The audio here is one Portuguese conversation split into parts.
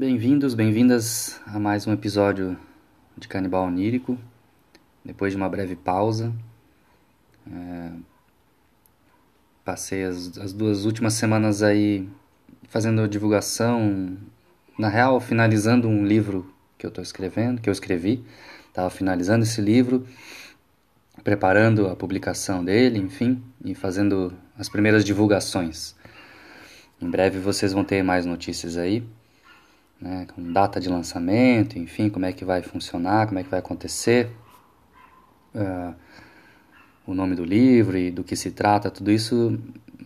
Bem-vindos, bem-vindas a mais um episódio de Canibal Onírico. Depois de uma breve pausa, é... passei as, as, duas últimas semanas aí fazendo divulgação, na real, finalizando um livro que eu estou escrevendo, que eu escrevi. Estava finalizando esse livro, preparando a publicação dele, enfim, e fazendo as primeiras divulgações. Em breve vocês vão ter mais notícias aí né, com data de lançamento, enfim, como é que vai funcionar, como é que vai acontecer, uh, o nome do livro e do que se trata, tudo isso,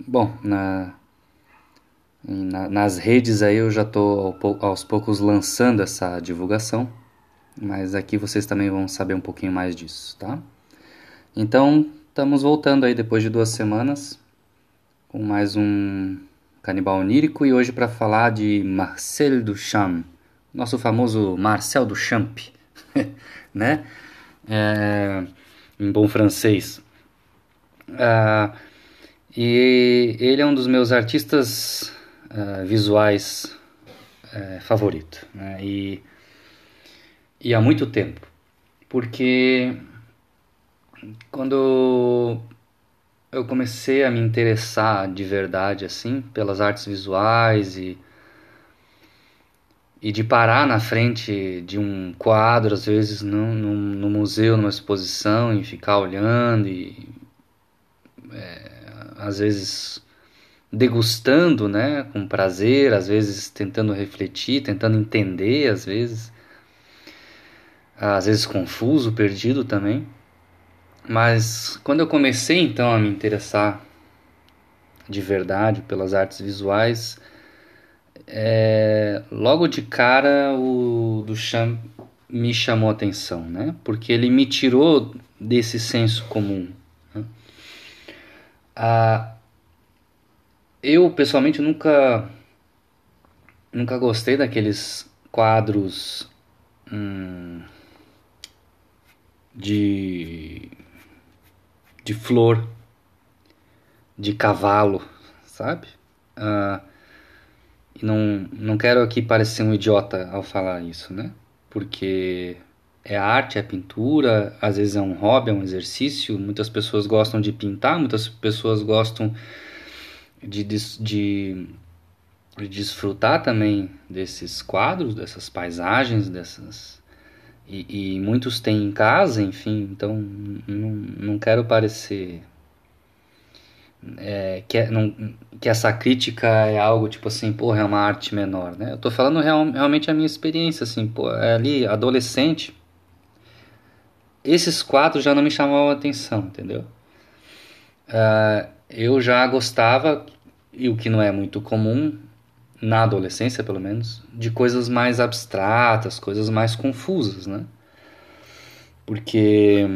bom, na, na nas redes aí eu já estou aos poucos lançando essa divulgação, mas aqui vocês também vão saber um pouquinho mais disso, tá? Então, estamos voltando aí depois de duas semanas com mais um Canibal Onírico e hoje para falar de Marcel Duchamp, nosso famoso Marcel Duchamp, né? É, em bom francês. Uh, e ele é um dos meus artistas uh, visuais uh, favorito, né? E, e há muito tempo, porque quando eu comecei a me interessar de verdade assim pelas artes visuais e e de parar na frente de um quadro às vezes no, no, no museu numa exposição e ficar olhando e é, às vezes degustando né com prazer às vezes tentando refletir tentando entender às vezes. Às vezes confuso perdido também mas quando eu comecei então a me interessar de verdade pelas artes visuais, é, logo de cara o Duchamp me chamou a atenção, né? Porque ele me tirou desse senso comum. Né? Ah, eu pessoalmente nunca nunca gostei daqueles quadros hum, de de flor, de cavalo, sabe? Uh, não, não quero aqui parecer um idiota ao falar isso, né? Porque é arte, é pintura, às vezes é um hobby, é um exercício. Muitas pessoas gostam de pintar, muitas pessoas gostam de, de, de, de desfrutar também desses quadros, dessas paisagens, dessas e, e, muitos têm em casa, enfim, então não, não quero parecer é, que, é, não, que essa crítica é algo tipo assim, porra, é uma arte menor, né? Eu tô falando real, realmente a minha experiência, assim, pô, é ali, adolescente, esses quadros já não me chamavam atenção, entendeu? Uh, eu já gostava, e o que não é muito comum, na adolescência pelo menos, de coisas mais abstratas, coisas mais confusas, né? Porque,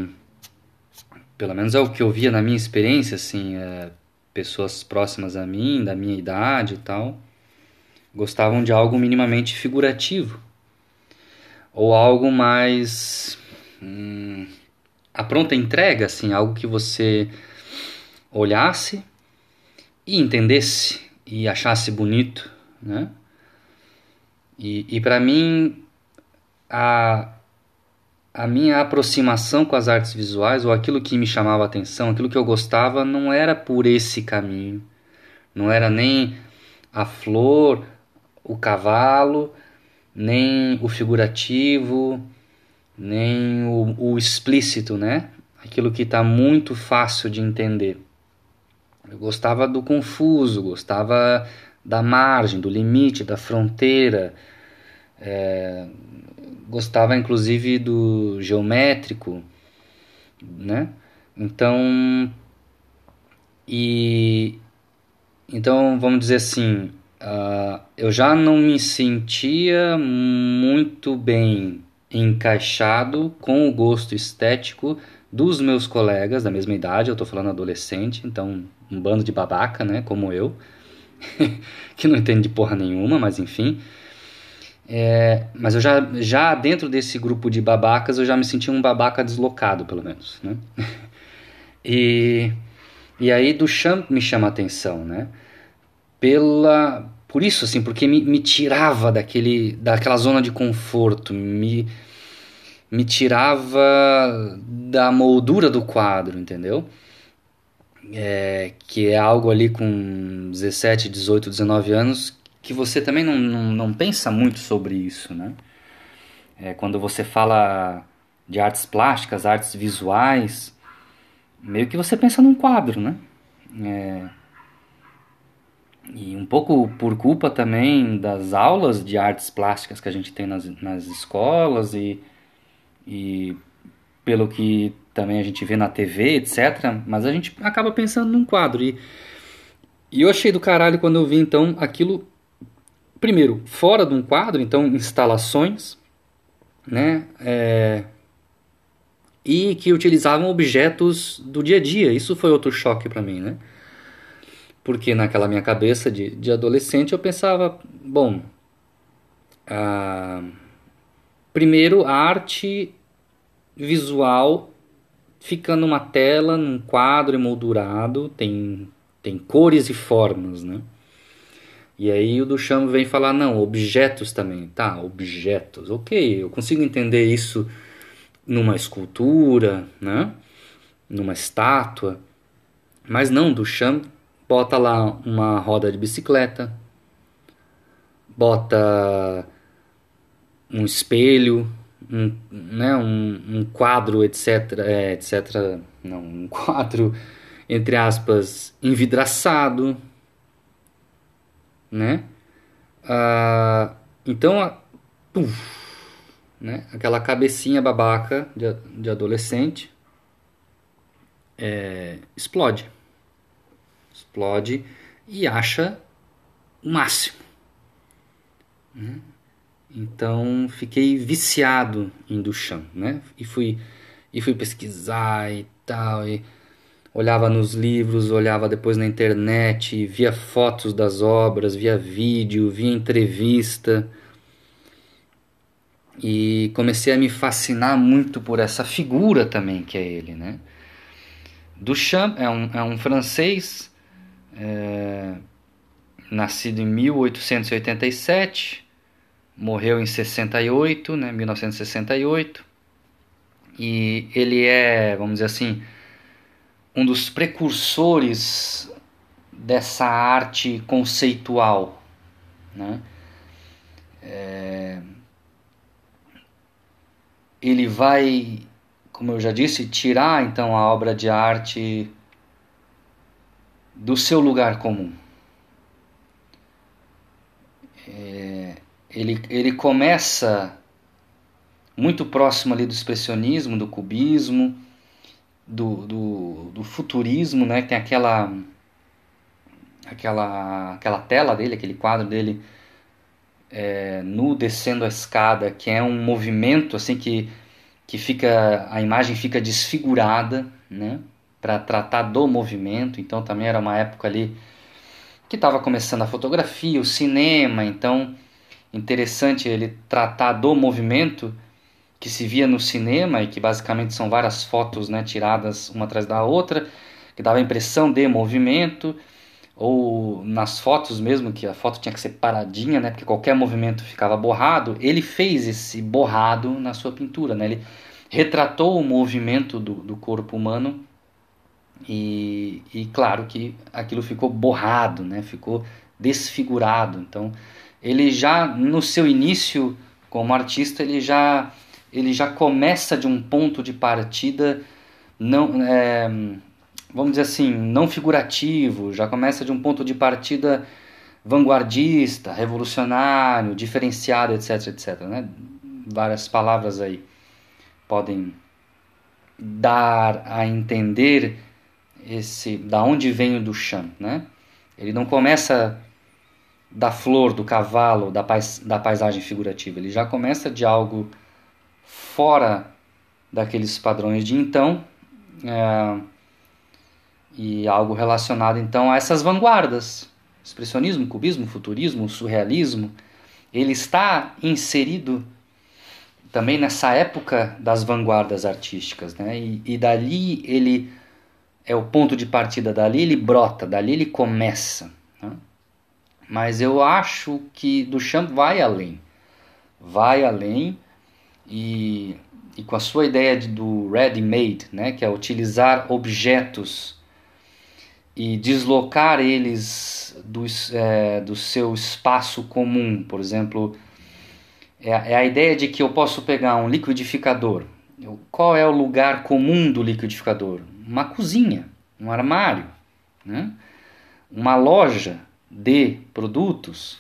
pelo menos é o que eu via na minha experiência, assim, é, pessoas próximas a mim, da minha idade e tal, gostavam de algo minimamente figurativo. Ou algo mais. Hum, a pronta entrega, assim, algo que você olhasse e entendesse e achasse bonito né? E, e para mim, a, a minha aproximação com as artes visuais, ou aquilo que me chamava atenção, aquilo que eu gostava, não era por esse caminho. Não era nem a flor, o cavalo, nem o figurativo, nem o, o explícito, né? Aquilo que está muito fácil de entender. Eu gostava do confuso, gostava da margem, do limite, da fronteira. É, gostava inclusive do geométrico, né? Então, e então vamos dizer assim, uh, eu já não me sentia muito bem encaixado com o gosto estético dos meus colegas da mesma idade, eu estou falando adolescente, então um bando de babaca, né, como eu. que não entende de porra nenhuma, mas enfim. É, mas eu já, já dentro desse grupo de babacas, eu já me senti um babaca deslocado, pelo menos, né? e, e aí Duchamp me chama a atenção, né? Pela, por isso, assim, porque me, me tirava daquele, daquela zona de conforto, me, me tirava da moldura do quadro, entendeu? É, que é algo ali com 17, 18, 19 anos que você também não, não, não pensa muito sobre isso, né? É, quando você fala de artes plásticas, artes visuais, meio que você pensa num quadro, né? É, e um pouco por culpa também das aulas de artes plásticas que a gente tem nas, nas escolas e, e pelo que também a gente vê na TV, etc. Mas a gente acaba pensando num quadro. E, e eu achei do caralho quando eu vi então aquilo, primeiro, fora de um quadro, então instalações, né? É, e que utilizavam objetos do dia a dia. Isso foi outro choque para mim, né? Porque naquela minha cabeça de, de adolescente eu pensava, bom, primeiro a arte visual fica numa tela, num quadro emoldurado, tem, tem cores e formas, né? E aí o Duchamp vem falar, não, objetos também. Tá, objetos, ok, eu consigo entender isso numa escultura, né? Numa estátua. Mas não, Duchamp bota lá uma roda de bicicleta, bota um espelho, um, né, um, um quadro, etc, é, etc, não, um quadro, entre aspas, envidraçado, né? Ah, então, puf, né, aquela cabecinha babaca de, de adolescente é, explode explode e acha o máximo. Né? Então fiquei viciado em Duchamp, né? E fui e fui pesquisar e tal e olhava nos livros, olhava depois na internet, via fotos das obras, via vídeo, via entrevista. E comecei a me fascinar muito por essa figura também que é ele, né? Duchamp é um, é um francês é, nascido em 1887, morreu em 68, né, 1968, e ele é, vamos dizer assim, um dos precursores dessa arte conceitual, né? É, ele vai, como eu já disse, tirar então a obra de arte do seu lugar comum. É, ele, ele começa muito próximo ali do expressionismo, do cubismo, do, do, do futurismo, né? Tem aquela, aquela, aquela tela dele, aquele quadro dele é, nu descendo a escada, que é um movimento assim que, que fica a imagem fica desfigurada, né? para tratar do movimento, então também era uma época ali que estava começando a fotografia, o cinema, então interessante ele tratar do movimento que se via no cinema e que basicamente são várias fotos né, tiradas uma atrás da outra, que dava a impressão de movimento, ou nas fotos mesmo, que a foto tinha que ser paradinha, né, porque qualquer movimento ficava borrado, ele fez esse borrado na sua pintura, né, ele retratou o movimento do, do corpo humano e, e claro que aquilo ficou borrado, né? ficou desfigurado. Então, ele já no seu início como artista, ele já, ele já começa de um ponto de partida não, é, vamos dizer assim, não figurativo, já começa de um ponto de partida vanguardista, revolucionário, diferenciado, etc, etc. Né? Várias palavras aí podem dar a entender esse da onde vem o Duchamp, né? Ele não começa da flor, do cavalo, da, pais, da paisagem figurativa. Ele já começa de algo fora daqueles padrões de então é, e algo relacionado então a essas vanguardas, expressionismo, cubismo, futurismo, surrealismo. Ele está inserido também nessa época das vanguardas artísticas, né? E, e dali ele é o ponto de partida dali ele brota, dali ele começa. Né? Mas eu acho que Duchamp vai além. Vai além e, e com a sua ideia de, do ready-made, né, que é utilizar objetos e deslocar eles do, é, do seu espaço comum. Por exemplo, é, é a ideia de que eu posso pegar um liquidificador. Qual é o lugar comum do liquidificador? Uma cozinha, um armário, né? uma loja de produtos.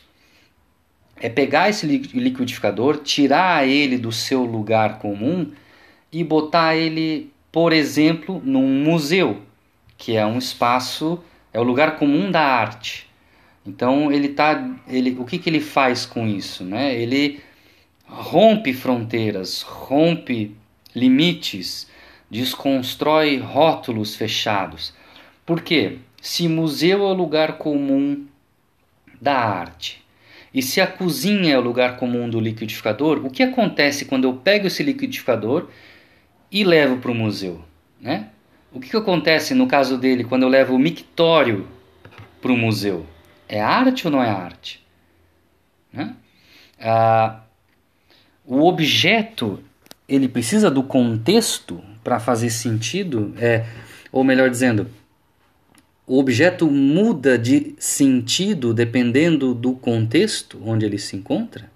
É pegar esse liquidificador, tirar ele do seu lugar comum e botar ele, por exemplo, num museu que é um espaço, é o lugar comum da arte. Então ele tá, ele, o que, que ele faz com isso, né? Ele rompe fronteiras, rompe limites, desconstrói rótulos fechados. Por quê? Se museu é o lugar comum da arte e se a cozinha é o lugar comum do liquidificador, o que acontece quando eu pego esse liquidificador e levo para o museu, né? O que, que acontece no caso dele quando eu levo o mictório para o museu? É arte ou não é arte? Né? Ah, o objeto ele precisa do contexto para fazer sentido, é, ou melhor dizendo, o objeto muda de sentido dependendo do contexto onde ele se encontra?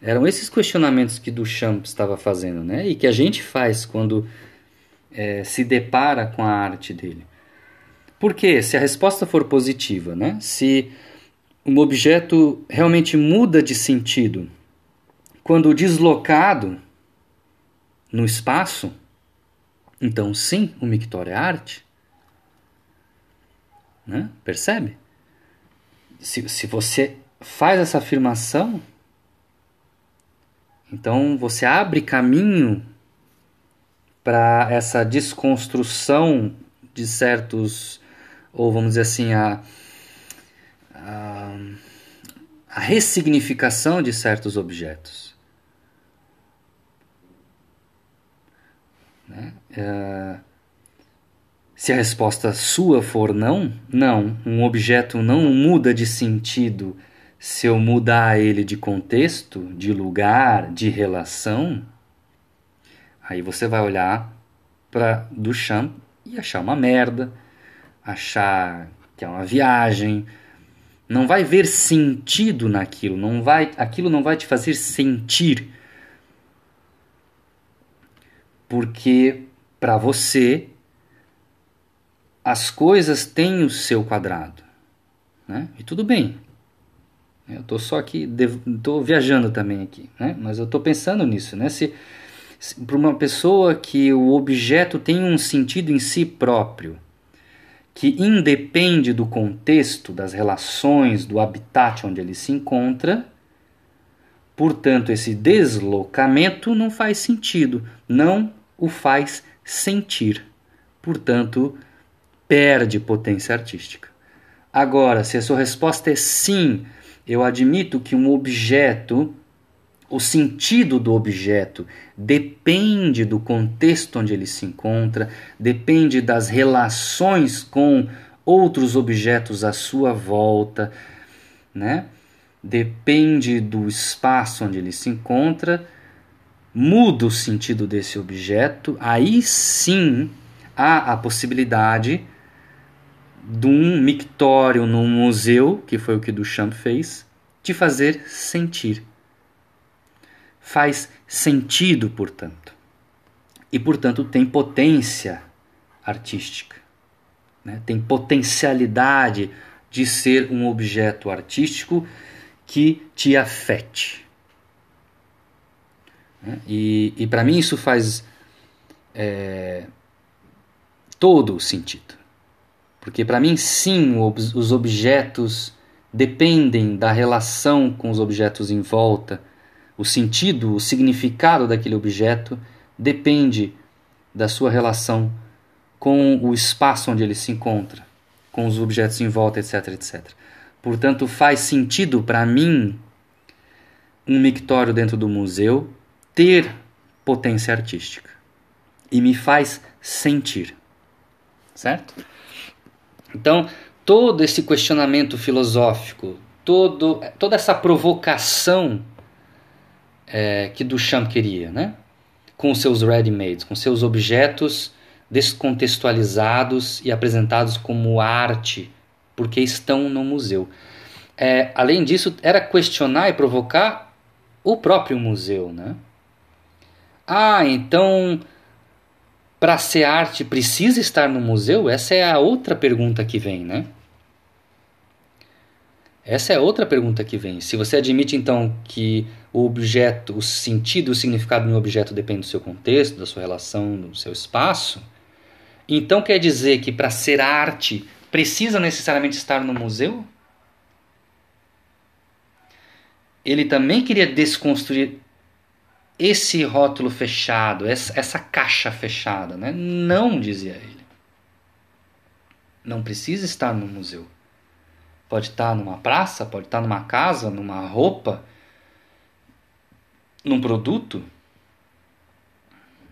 Eram esses questionamentos que Duchamp estava fazendo, né? E que a gente faz quando é, se depara com a arte dele. Porque se a resposta for positiva, né? se um objeto realmente muda de sentido quando deslocado no espaço, então sim, o mictório é arte. Né? Percebe? Se, se você faz essa afirmação, então você abre caminho para essa desconstrução de certos, ou vamos dizer assim, a, a, a ressignificação de certos objetos. Né? É, se a resposta sua for não, não, um objeto não muda de sentido se eu mudar ele de contexto, de lugar, de relação Aí você vai olhar para Duchamp e achar uma merda, achar que é uma viagem, não vai ver sentido naquilo, não vai, aquilo não vai te fazer sentir. Porque para você as coisas têm o seu quadrado, né? E tudo bem. Eu estou só aqui, estou viajando também aqui, né? Mas eu estou pensando nisso, né? Se para uma pessoa que o objeto tem um sentido em si próprio, que independe do contexto, das relações, do habitat onde ele se encontra, portanto, esse deslocamento não faz sentido, não o faz sentir. Portanto, perde potência artística. Agora, se a sua resposta é sim, eu admito que um objeto o sentido do objeto depende do contexto onde ele se encontra, depende das relações com outros objetos à sua volta, né? Depende do espaço onde ele se encontra, muda o sentido desse objeto, aí sim há a possibilidade de um mictório num museu, que foi o que Duchamp fez, de fazer sentir faz sentido, portanto. E, portanto, tem potência artística. Né? Tem potencialidade de ser um objeto artístico que te afete. Né? E, e para mim isso faz é, todo o sentido. Porque para mim, sim, os objetos dependem da relação com os objetos em volta o sentido, o significado daquele objeto depende da sua relação com o espaço onde ele se encontra, com os objetos em volta, etc, etc. Portanto, faz sentido para mim um mictório dentro do museu ter potência artística e me faz sentir, certo? Então, todo esse questionamento filosófico, todo, toda essa provocação é, que Duchamp queria, né? com seus ready-mades, com seus objetos descontextualizados e apresentados como arte, porque estão no museu. É, além disso, era questionar e provocar o próprio museu. Né? Ah, então para ser arte precisa estar no museu? Essa é a outra pergunta que vem, né? Essa é outra pergunta que vem. Se você admite então que o objeto, o sentido, o significado de um objeto depende do seu contexto, da sua relação, do seu espaço, então quer dizer que para ser arte precisa necessariamente estar no museu? Ele também queria desconstruir esse rótulo fechado, essa, essa caixa fechada, né? Não, dizia ele. Não precisa estar no museu. Pode estar numa praça, pode estar numa casa, numa roupa, num produto.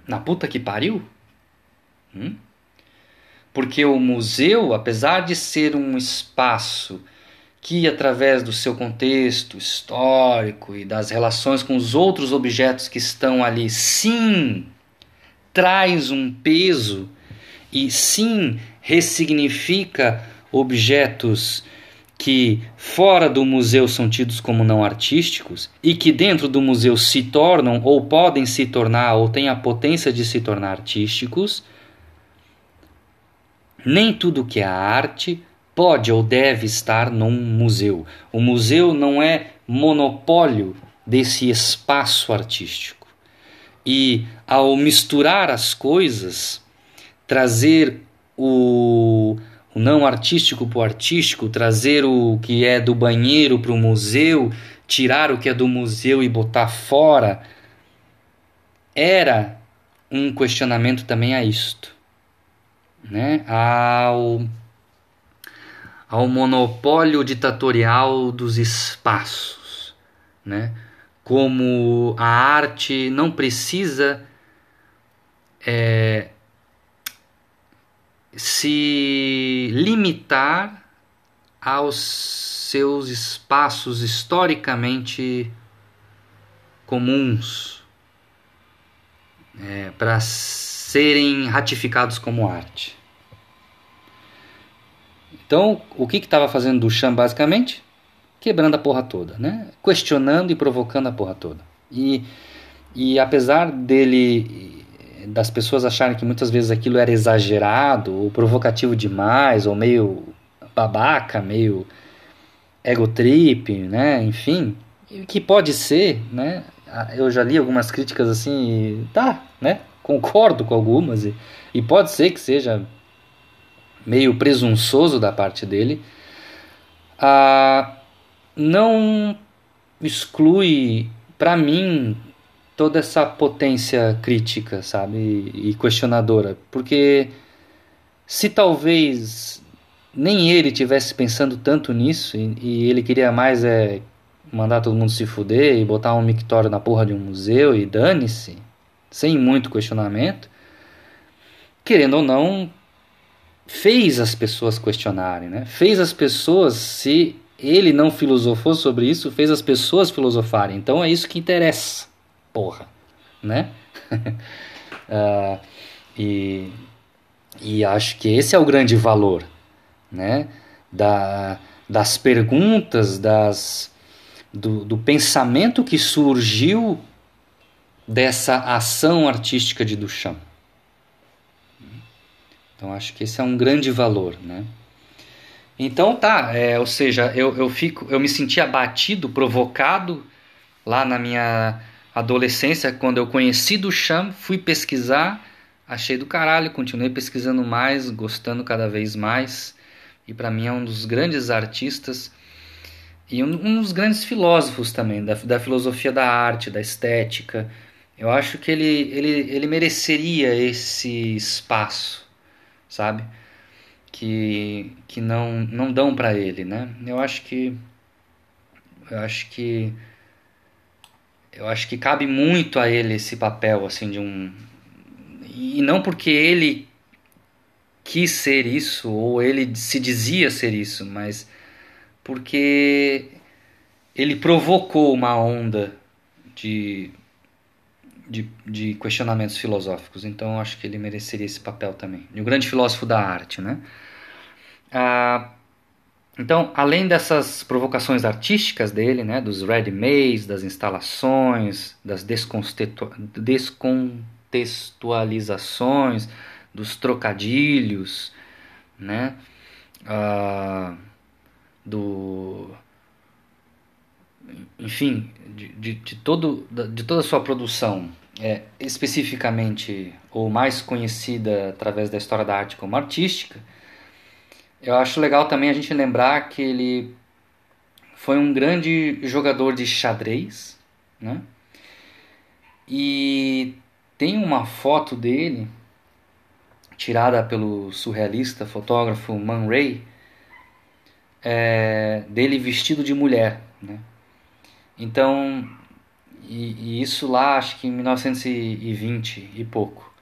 Na puta que pariu? Hum? Porque o museu, apesar de ser um espaço que, através do seu contexto histórico e das relações com os outros objetos que estão ali, sim, traz um peso e sim ressignifica objetos que fora do museu são tidos como não artísticos e que dentro do museu se tornam ou podem se tornar ou têm a potência de se tornar artísticos, nem tudo que é arte pode ou deve estar num museu. O museu não é monopólio desse espaço artístico. E ao misturar as coisas, trazer o o não artístico para o artístico, trazer o que é do banheiro para o museu, tirar o que é do museu e botar fora, era um questionamento também a isto, né? ao, ao monopólio ditatorial dos espaços, né? como a arte não precisa é, se limitar aos seus espaços historicamente comuns é, para serem ratificados como arte. Então, o que estava fazendo Duchamp basicamente? Quebrando a porra toda, né? questionando e provocando a porra toda. E, e apesar dele das pessoas acharem que muitas vezes aquilo era exagerado, ou provocativo demais, ou meio babaca, meio ego trip, né? Enfim, que pode ser, né? Eu já li algumas críticas assim, tá, né? Concordo com algumas e, e pode ser que seja meio presunçoso da parte dele. Ah, não exclui, para mim, toda essa potência crítica, sabe, e questionadora, porque se talvez nem ele tivesse pensando tanto nisso e, e, ele queria mais é mandar todo mundo se fuder e botar um mictório na porra de um museu e dane-se, sem muito questionamento, querendo ou não, fez as pessoas questionarem, né? Fez as pessoas, se ele não filosofou sobre isso, fez as pessoas filosofarem. Então é isso que interessa porra, né? uh, e, e acho que esse é o grande valor, né? Da, das perguntas, das, do, do pensamento que surgiu dessa ação artística de Duchamp. Então acho que esse é um grande valor, né? Então tá, é, ou seja, eu, eu fico, eu me senti abatido, provocado lá na minha adolescência, quando eu conheci Duchamp, fui pesquisar, achei do caralho, continuei pesquisando mais, gostando cada vez mais. E para mim é um dos grandes artistas e um, um dos grandes filósofos também, da, da filosofia da arte, da estética. Eu acho que ele, ele, ele mereceria esse espaço, sabe? Que, que não, não dão para ele, né? Eu acho que eu acho que eu acho que cabe muito a ele esse papel assim de um e não porque ele quis ser isso ou ele se dizia ser isso, mas porque ele provocou uma onda de, de, de questionamentos filosóficos. Então acho que ele mereceria esse papel também. E o grande filósofo da arte, né? Ah, então, além dessas provocações artísticas dele, né, dos ready-mades, das instalações, das descontextualizações, dos trocadilhos, né, uh, do, enfim, de, de, todo, de toda a sua produção, é, especificamente ou mais conhecida através da história da arte como artística, eu acho legal também a gente lembrar que ele foi um grande jogador de xadrez, né? E tem uma foto dele tirada pelo surrealista fotógrafo Man Ray, é, dele vestido de mulher, né? Então, e, e, isso lá acho que em 1920 e pouco.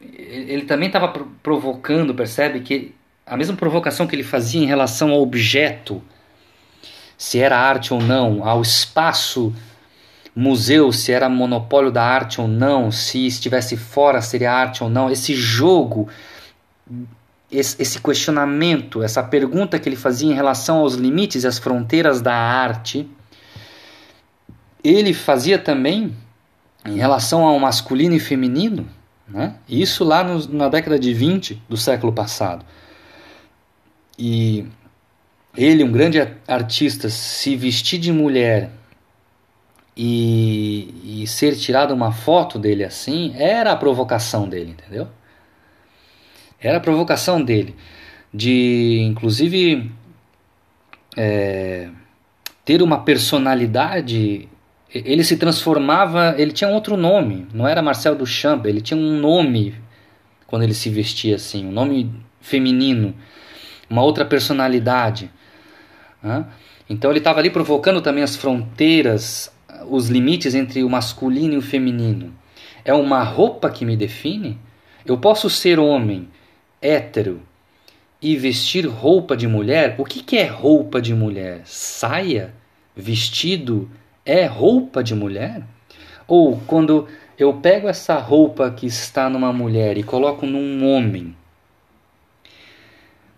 Ele, também estava provocando, percebe que a mesma provocação que ele fazia em relação ao objeto, se era arte ou não, ao espaço museu, se era monopólio da arte ou não, se estivesse fora seria arte ou não, esse jogo, esse questionamento, essa pergunta que ele fazia em relação aos limites e às fronteiras da arte, ele fazia também em relação ao masculino e feminino, né? isso lá no, na década de 20 do século passado. E ele, um grande artista, se vestir de mulher e, e ser tirada uma foto dele assim, era a provocação dele, entendeu? Era a provocação dele. De, inclusive, é, ter uma personalidade. Ele se transformava. Ele tinha outro nome. Não era Marcel Duchamp. Ele tinha um nome quando ele se vestia assim. Um nome feminino uma outra personalidade. Né? Então ele estava ali provocando também as fronteiras, os limites entre o masculino e o feminino. É uma roupa que me define? Eu posso ser homem, hétero, e vestir roupa de mulher? O que, que é roupa de mulher? Saia? Vestido? É roupa de mulher? Ou quando eu pego essa roupa que está numa mulher e coloco num homem,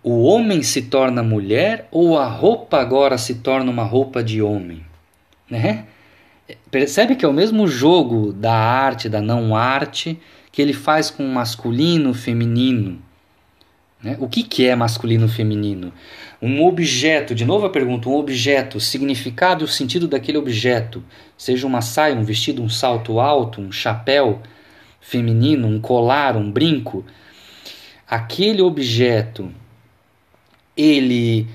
o homem se torna mulher ou a roupa agora se torna uma roupa de homem? Né? Percebe que é o mesmo jogo da arte, da não arte, que ele faz com masculino, feminino. Né? O que, que é masculino feminino? Um objeto, de novo a pergunta, um objeto, significado e o sentido daquele objeto, seja uma saia, um vestido, um salto alto, um chapéu feminino, um colar, um brinco, aquele objeto ele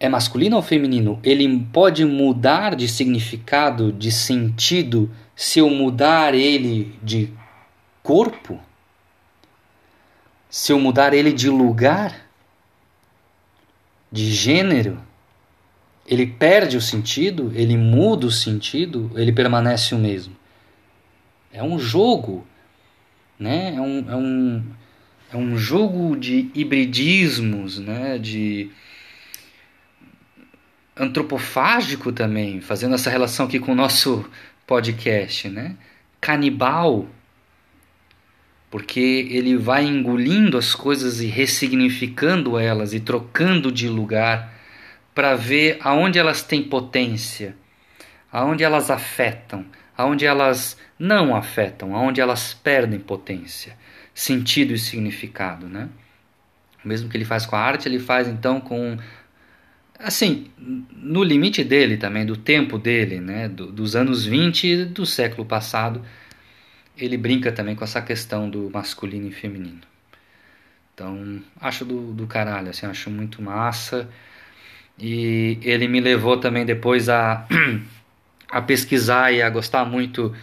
é masculino ou feminino? Ele pode mudar de significado, de sentido, se eu mudar ele de corpo? Se eu mudar ele de lugar? De gênero? Ele perde o sentido? Ele muda o sentido? Ele permanece o mesmo? É um jogo, né? É um, é um, é um jogo de hibridismos, né? de antropofágico também, fazendo essa relação aqui com o nosso podcast, né? canibal, porque ele vai engolindo as coisas e ressignificando elas e trocando de lugar para ver aonde elas têm potência, aonde elas afetam, aonde elas não afetam, aonde elas perdem potência sentido e significado, né? O mesmo que ele faz com a arte, ele faz então com assim, no limite dele também, do tempo dele, né, do, dos anos 20 do século passado, ele brinca também com essa questão do masculino e feminino. Então, acho do, do caralho, assim, acho muito massa. E ele me levou também depois a, a pesquisar e a gostar muito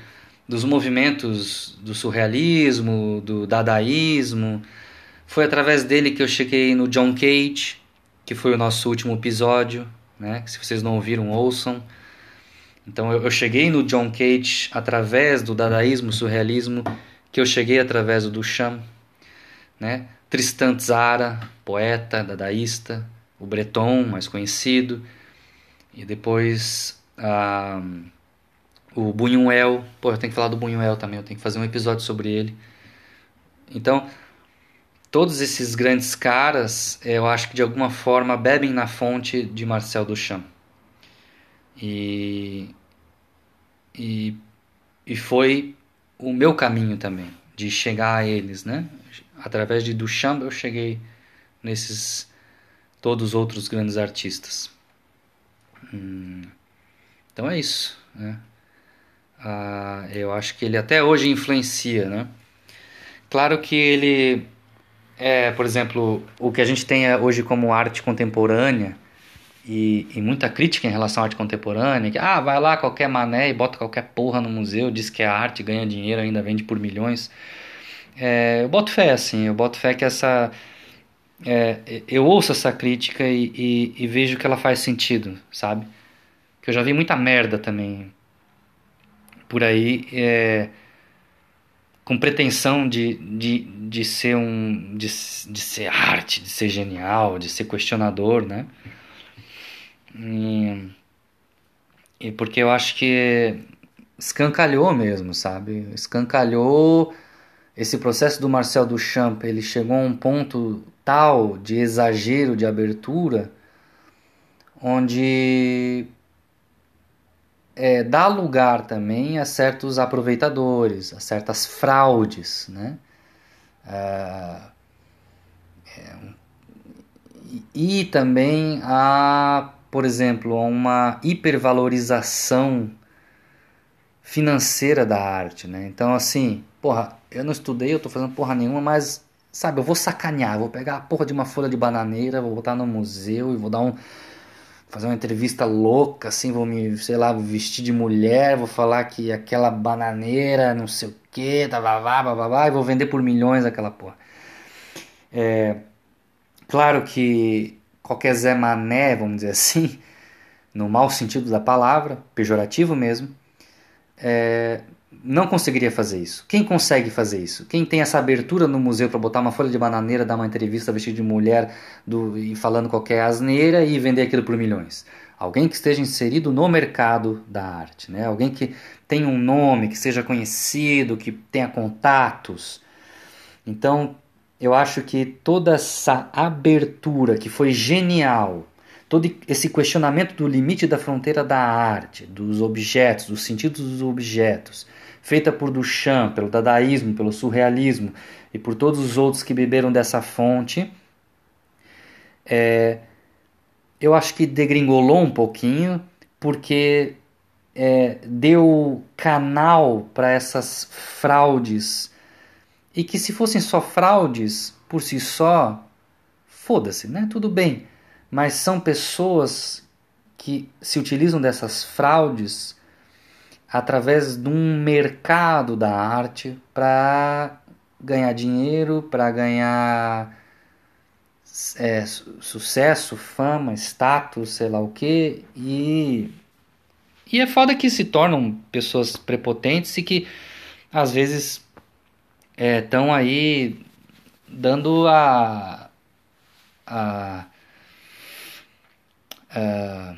dos movimentos do surrealismo, do dadaísmo. Foi através dele que eu cheguei no John Cage, que foi o nosso último episódio, né? Se vocês não ouviram, ouçam. Então eu, eu cheguei no John Cage através do dadaísmo, surrealismo, que eu cheguei através do Duchamp, né? Tristan Tzara, poeta, dadaísta, o Breton, mais conhecido, E depois ah, o Buñuel, pô, eu tenho que falar do Buñuel também, eu tenho que fazer um episódio sobre ele. Então, todos esses grandes caras, eu acho que de alguma forma bebem na fonte de Marcel Duchamp. E, e, e foi o meu caminho também, de chegar a eles, né? Através de Duchamp eu cheguei nesses todos os outros grandes artistas. Hum, então é isso, né? Ah, eu acho que ele até hoje influencia, né? Claro que ele é, por exemplo, o que a gente tem hoje como arte contemporânea e, e, muita crítica em relação à arte contemporânea, que ah, vai lá qualquer mané e bota qualquer porra no museu, diz que é arte, ganha dinheiro, ainda vende por milhões. É, eu boto fé, assim, eu boto fé que essa... É, eu ouço essa crítica e, e, e vejo que ela faz sentido, sabe? Que eu já vi muita merda também por aí, é, com pretensão de, de, de ser um de, de ser arte, de ser genial, de ser questionador, né? E, e porque eu acho que escancalhou mesmo, sabe? Escancalhou esse processo do Marcel Duchamp, ele chegou a um ponto tal de exagero de abertura onde é, dá lugar também a certos aproveitadores, a certas fraudes, né? Ah, é, e, e também a, por exemplo, a uma hipervalorização financeira da arte, né? Então, assim, porra, eu não estudei, eu tô fazendo porra nenhuma, mas, sabe, eu vou sacanear, vou pegar a porra de uma folha de bananeira, vou botar no museu e vou dar um fazer uma entrevista louca, assim, vou me, sei lá, vestir de mulher, vou falar que aquela bananeira, não sei o que, babá, babá, e vou vender por milhões aquela porra. É, claro que qualquer Zé Mané, vamos dizer assim, no mau sentido da palavra, pejorativo mesmo, é, não conseguiria fazer isso. Quem consegue fazer isso? Quem tem essa abertura no museu para botar uma folha de bananeira, dar uma entrevista vestido de mulher do, e falando qualquer asneira e vender aquilo por milhões? Alguém que esteja inserido no mercado da arte, né? Alguém que tenha um nome, que seja conhecido, que tenha contatos. Então, eu acho que toda essa abertura que foi genial, todo esse questionamento do limite da fronteira da arte, dos objetos, dos sentidos dos objetos, feita por Duchamp, pelo dadaísmo, pelo surrealismo e por todos os outros que beberam dessa fonte, é, eu acho que degringolou um pouquinho, porque é, deu canal para essas fraudes. E que se fossem só fraudes por si só, foda-se, né? Tudo bem. Mas são pessoas que se utilizam dessas fraudes através de um mercado da arte para ganhar dinheiro, para ganhar é, sucesso, fama, status, sei lá o que. E, e é foda que se tornam pessoas prepotentes e que às vezes estão é, aí dando a, a, a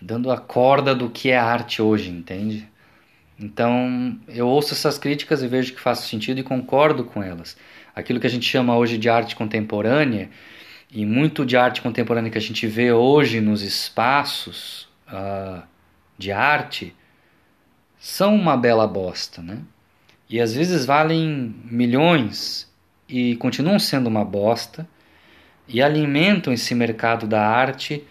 dando a corda do que é arte hoje, entende? Então, eu ouço essas críticas e vejo que faz sentido e concordo com elas. Aquilo que a gente chama hoje de arte contemporânea, e muito de arte contemporânea que a gente vê hoje nos espaços uh, de arte, são uma bela bosta, né? E às vezes valem milhões e continuam sendo uma bosta e alimentam esse mercado da arte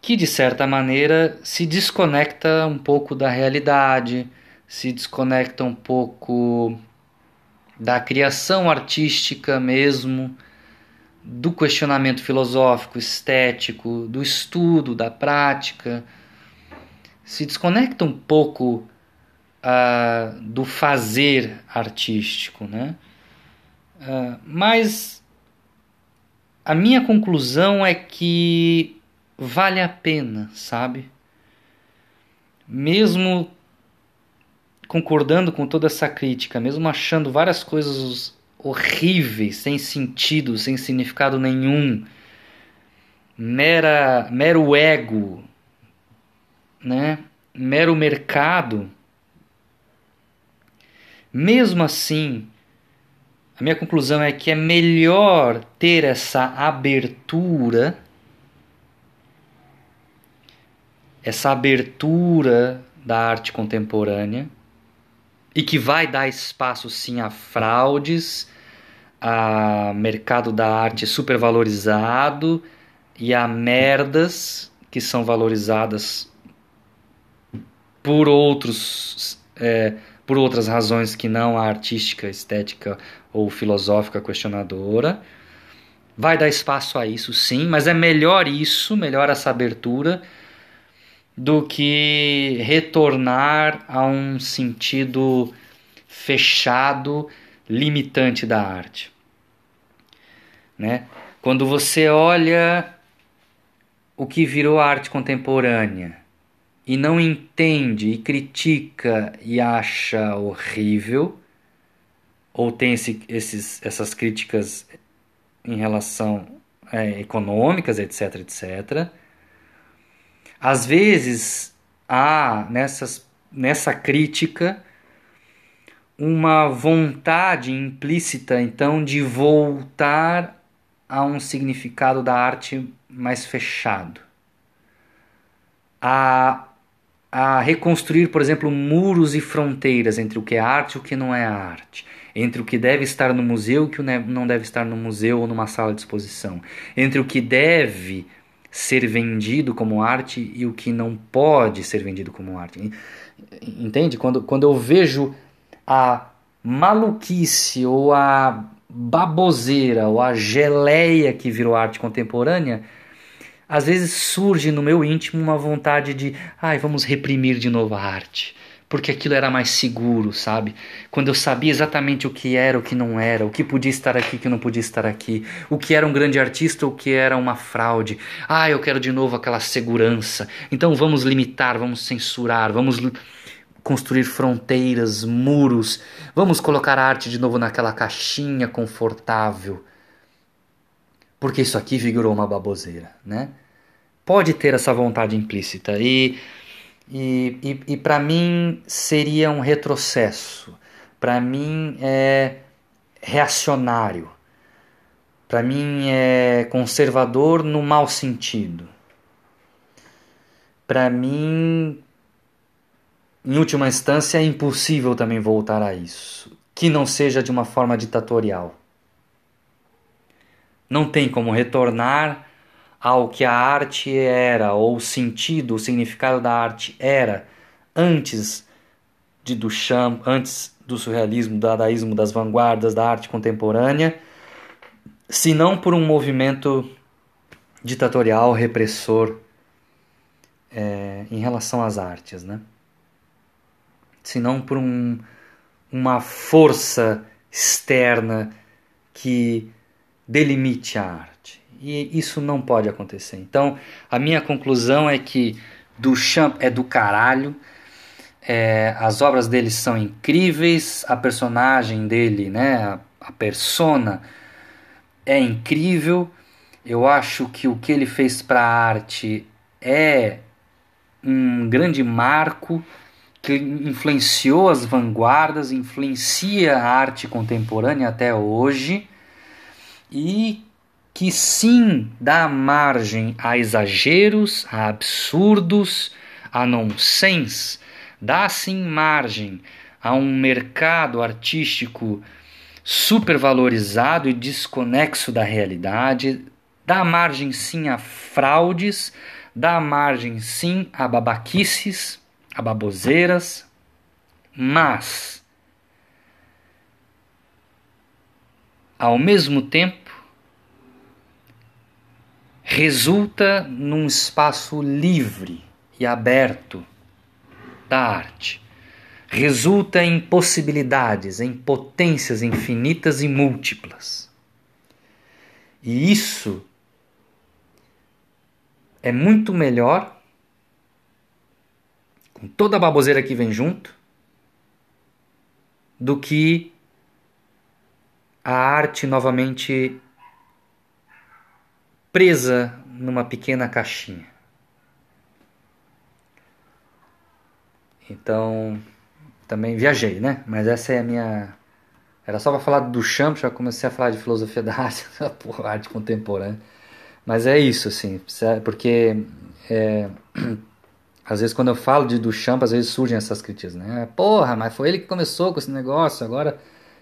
que de certa maneira se desconecta um pouco da realidade, se desconecta um pouco da criação artística mesmo, do questionamento filosófico, estético, do estudo, da prática, se desconecta um pouco do fazer artístico, né? Uh, mas a minha conclusão é que vale a pena, sabe? Mesmo concordando com toda essa crítica, mesmo achando várias coisas horríveis, sem sentido, sem significado nenhum, mera, mero ego, né? mero mercado, mesmo assim, a minha conclusão é que é melhor ter essa abertura, essa abertura da arte contemporânea, e que vai dar espaço sim a fraudes, a mercado da arte supervalorizado e a merdas que são valorizadas por outros é, por outras razões que não a artística, estética ou filosófica questionadora. Vai dar espaço a isso, sim, mas é melhor isso, melhor essa abertura, do que retornar a um sentido fechado, limitante da arte. Né? Quando você olha o que virou a arte contemporânea e não entende e critica e acha horrível, ou tem esse, esses, essas críticas em relação é, econômicas, etc, etc. Às vezes há nessas, nessa crítica uma vontade implícita, então, de voltar a um significado da arte mais fechado. A, a reconstruir, por exemplo, muros e fronteiras entre o que é arte e o que não é arte entre o que deve estar no museu e o que não deve estar no museu ou numa sala de exposição, entre o que deve ser vendido como arte e o que não pode ser vendido como arte. Entende? Quando, quando eu vejo a maluquice ou a baboseira ou a geleia que virou arte contemporânea, às vezes surge no meu íntimo uma vontade de, ai, vamos reprimir de novo a arte porque aquilo era mais seguro, sabe? Quando eu sabia exatamente o que era, o que não era, o que podia estar aqui, o que não podia estar aqui, o que era um grande artista, o que era uma fraude. Ah, eu quero de novo aquela segurança. Então vamos limitar, vamos censurar, vamos construir fronteiras, muros, vamos colocar a arte de novo naquela caixinha confortável. Porque isso aqui vigorou uma baboseira, né? Pode ter essa vontade implícita e e, e, e para mim seria um retrocesso. Para mim é reacionário. Para mim é conservador no mau sentido. Para mim, em última instância, é impossível também voltar a isso, que não seja de uma forma ditatorial. Não tem como retornar ao que a arte era, ou o sentido, o significado da arte era antes de Duchamp, antes do surrealismo, do dadaísmo, das vanguardas da arte contemporânea, se não por um movimento ditatorial, repressor é, em relação às artes, né? Se não por um, uma força externa que delimite a arte. E isso não pode acontecer. Então, a minha conclusão é que Duchamp é do caralho. É, as obras dele são incríveis, a personagem dele, né, a, a persona é incrível. Eu acho que o que ele fez para a arte é um grande marco que influenciou as vanguardas, influencia a arte contemporânea até hoje e que sim dá margem a exageros, a absurdos, a nonsense, dá sim margem a um mercado artístico supervalorizado e desconexo da realidade, dá margem sim a fraudes, dá margem sim a babaquices, a baboseiras, mas ao mesmo tempo resulta num espaço livre e aberto da arte. Resulta em possibilidades, em potências infinitas e múltiplas. E isso é muito melhor, com toda a baboseira que vem junto, do que a arte novamente presa numa pequena caixinha. Então, também viajei, né? Mas essa é a minha. Era só para falar do Duchamp, já comecei a falar de filosofia da arte, porra, arte contemporânea. Mas é isso, assim, porque é, às vezes quando eu falo de Duchamp, às vezes surgem essas críticas, né? Porra, mas foi ele que começou com esse negócio, agora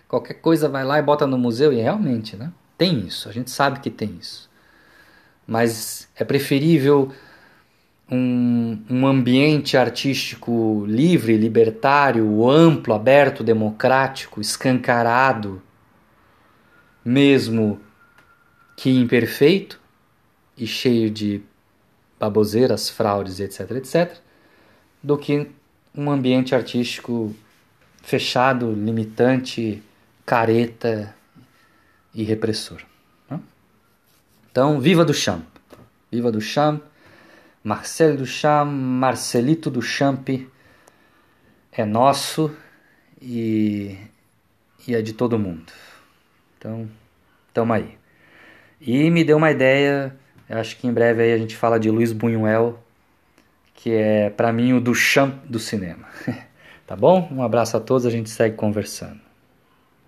qualquer coisa vai lá e bota no museu, e realmente, né? Tem isso, a gente sabe que tem isso. Mas é preferível um, um ambiente artístico livre, libertário, amplo, aberto, democrático, escancarado, mesmo que imperfeito e cheio de baboseiras, fraudes, etc, etc, do que um ambiente artístico fechado, limitante, careta e repressor. Né? Então, viva Duchamp! Viva Duchamp! Marcel Duchamp, Marcelito Duchamp é nosso e, e é de todo mundo. Então, tamo aí. E me deu uma ideia, acho que em breve aí a gente fala de Luiz Buñuel, que é para mim o Duchamp do cinema. tá bom? Um abraço a todos, a gente segue conversando.